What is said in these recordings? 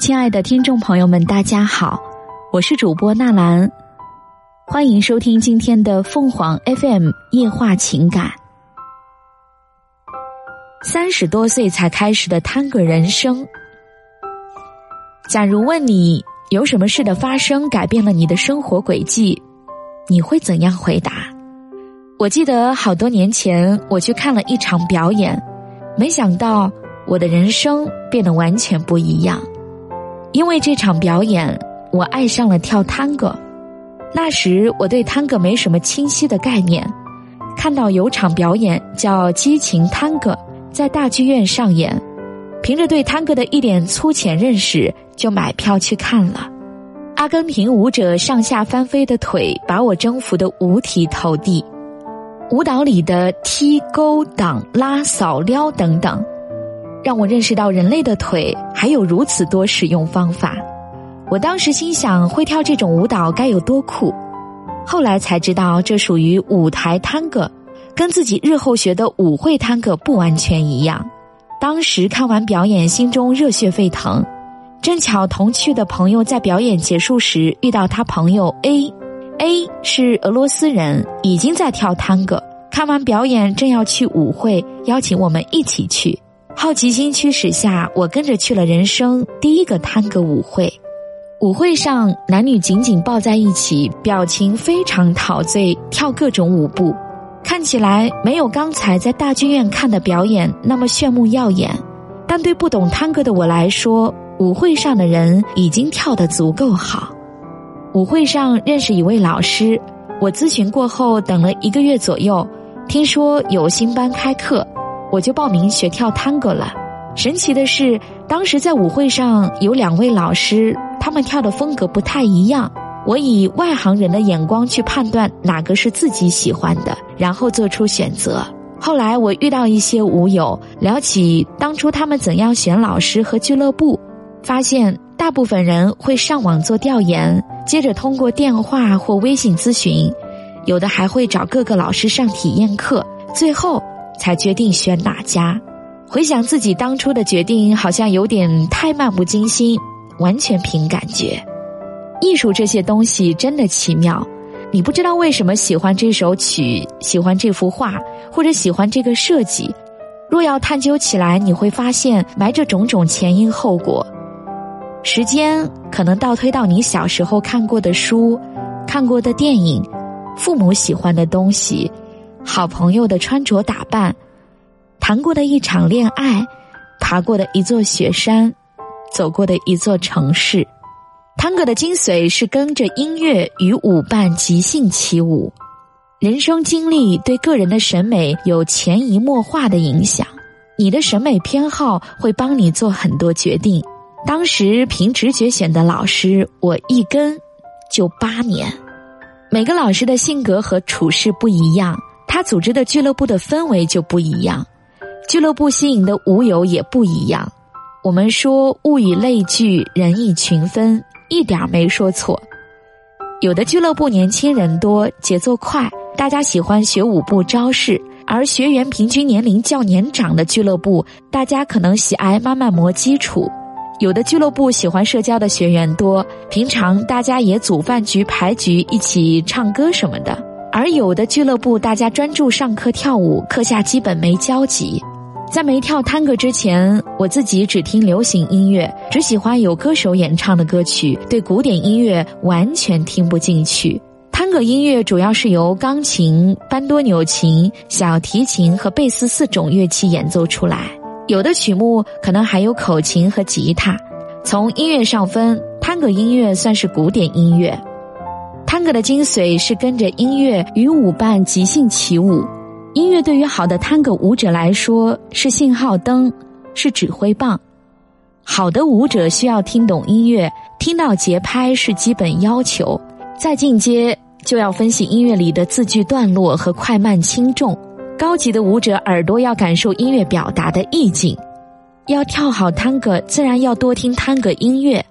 亲爱的听众朋友们，大家好，我是主播纳兰，欢迎收听今天的凤凰 FM 夜话情感。三十多岁才开始的探戈人生，假如问你有什么事的发生改变了你的生活轨迹，你会怎样回答？我记得好多年前我去看了一场表演，没想到我的人生变得完全不一样。因为这场表演，我爱上了跳探戈。那时我对探戈没什么清晰的概念，看到有场表演叫《激情探戈》在大剧院上演，凭着对探戈的一点粗浅认识，就买票去看了。阿根廷舞者上下翻飞的腿把我征服的五体投地，舞蹈里的踢、勾、挡、拉、扫、撩等等。让我认识到人类的腿还有如此多使用方法。我当时心想，会跳这种舞蹈该有多酷。后来才知道，这属于舞台探戈，跟自己日后学的舞会探戈不完全一样。当时看完表演，心中热血沸腾。正巧同去的朋友在表演结束时遇到他朋友 A，A 是俄罗斯人，已经在跳探戈。看完表演，正要去舞会，邀请我们一起去。好奇心驱使下，我跟着去了人生第一个探戈舞会。舞会上，男女紧紧抱在一起，表情非常陶醉，跳各种舞步，看起来没有刚才在大剧院看的表演那么炫目耀眼。但对不懂探戈的我来说，舞会上的人已经跳得足够好。舞会上认识一位老师，我咨询过后，等了一个月左右，听说有新班开课。我就报名学跳探戈了。神奇的是，当时在舞会上有两位老师，他们跳的风格不太一样。我以外行人的眼光去判断哪个是自己喜欢的，然后做出选择。后来我遇到一些舞友，聊起当初他们怎样选老师和俱乐部，发现大部分人会上网做调研，接着通过电话或微信咨询，有的还会找各个老师上体验课，最后。才决定选哪家。回想自己当初的决定，好像有点太漫不经心，完全凭感觉。艺术这些东西真的奇妙，你不知道为什么喜欢这首曲，喜欢这幅画，或者喜欢这个设计。若要探究起来，你会发现埋着种种前因后果。时间可能倒推到你小时候看过的书、看过的电影、父母喜欢的东西。好朋友的穿着打扮，谈过的一场恋爱，爬过的一座雪山，走过的一座城市。探戈的精髓是跟着音乐与舞伴即兴起舞。人生经历对个人的审美有潜移默化的影响，你的审美偏好会帮你做很多决定。当时凭直觉选的老师，我一跟就八年。每个老师的性格和处事不一样。组织的俱乐部的氛围就不一样，俱乐部吸引的舞友也不一样。我们说物以类聚，人以群分，一点没说错。有的俱乐部年轻人多，节奏快，大家喜欢学舞步招式；而学员平均年龄较年长的俱乐部，大家可能喜爱慢慢磨基础。有的俱乐部喜欢社交的学员多，平常大家也组饭局、牌局，一起唱歌什么的。而有的俱乐部，大家专注上课跳舞，课下基本没交集。在没跳探戈之前，我自己只听流行音乐，只喜欢有歌手演唱的歌曲，对古典音乐完全听不进去。探戈音乐主要是由钢琴、班多纽琴、小提琴和贝斯四种乐器演奏出来，有的曲目可能还有口琴和吉他。从音乐上分，探戈音乐算是古典音乐。探戈的精髓是跟着音乐与舞伴即兴起舞。音乐对于好的探戈舞者来说是信号灯，是指挥棒。好的舞者需要听懂音乐，听到节拍是基本要求。再进阶就要分析音乐里的字句段落和快慢轻重。高级的舞者耳朵要感受音乐表达的意境。要跳好探戈，自然要多听探戈音乐。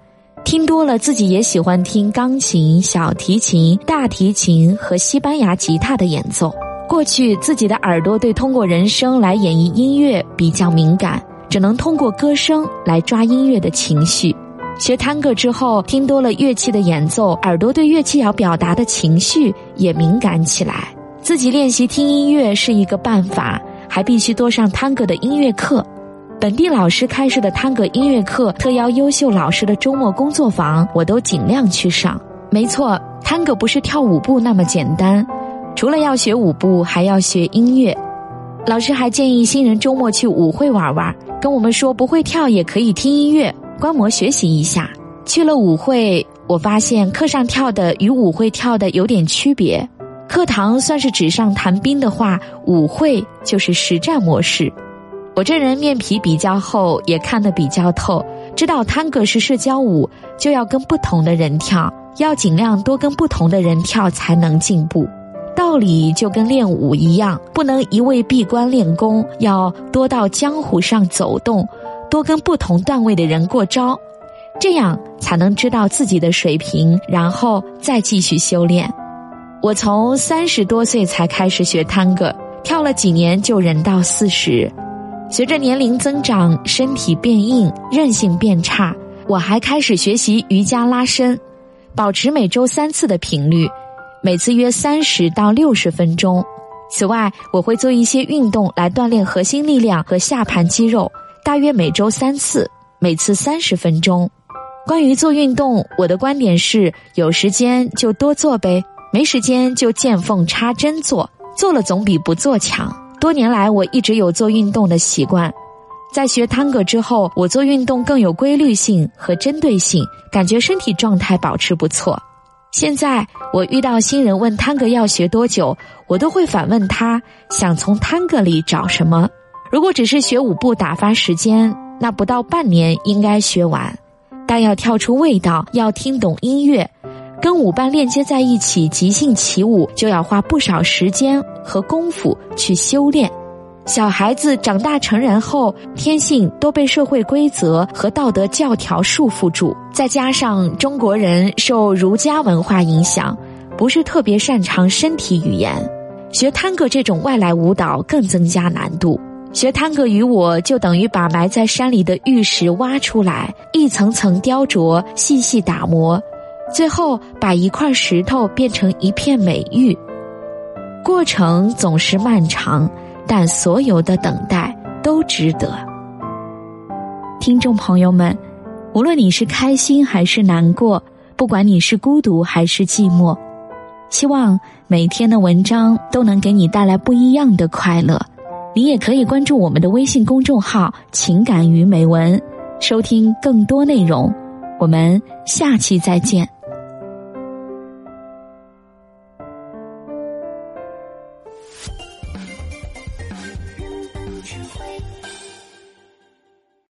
听多了，自己也喜欢听钢琴、小提琴、大提琴和西班牙吉他的演奏。过去自己的耳朵对通过人声来演绎音乐比较敏感，只能通过歌声来抓音乐的情绪。学探戈之后，听多了乐器的演奏，耳朵对乐器要表达的情绪也敏感起来。自己练习听音乐是一个办法，还必须多上探戈的音乐课。本地老师开设的探戈音乐课、特邀优秀老师的周末工作坊，我都尽量去上。没错，探戈不是跳舞步那么简单，除了要学舞步，还要学音乐。老师还建议新人周末去舞会玩玩，跟我们说不会跳也可以听音乐。观摩学习一下，去了舞会，我发现课上跳的与舞会跳的有点区别。课堂算是纸上谈兵的话，舞会就是实战模式。我这人面皮比较厚，也看得比较透，知道探戈是社交舞，就要跟不同的人跳，要尽量多跟不同的人跳才能进步。道理就跟练武一样，不能一味闭关练功，要多到江湖上走动。多跟不同段位的人过招，这样才能知道自己的水平，然后再继续修炼。我从三十多岁才开始学探戈，跳了几年就人到四十。随着年龄增长，身体变硬，韧性变差，我还开始学习瑜伽拉伸，保持每周三次的频率，每次约三十到六十分钟。此外，我会做一些运动来锻炼核心力量和下盘肌肉。大约每周三次，每次三十分钟。关于做运动，我的观点是：有时间就多做呗，没时间就见缝插针做，做了总比不做强。多年来，我一直有做运动的习惯。在学探戈之后，我做运动更有规律性和针对性，感觉身体状态保持不错。现在我遇到新人问探戈要学多久，我都会反问他：想从探戈里找什么？如果只是学舞步打发时间，那不到半年应该学完。但要跳出味道，要听懂音乐，跟舞伴链接在一起，即兴起舞，就要花不少时间和功夫去修炼。小孩子长大成人后，天性都被社会规则和道德教条束缚住，再加上中国人受儒家文化影响，不是特别擅长身体语言，学探戈这种外来舞蹈更增加难度。学探戈与我就等于把埋在山里的玉石挖出来，一层层雕琢，细细打磨，最后把一块石头变成一片美玉。过程总是漫长，但所有的等待都值得。听众朋友们，无论你是开心还是难过，不管你是孤独还是寂寞，希望每天的文章都能给你带来不一样的快乐。你也可以关注我们的微信公众号“情感与美文”，收听更多内容。我们下期再见。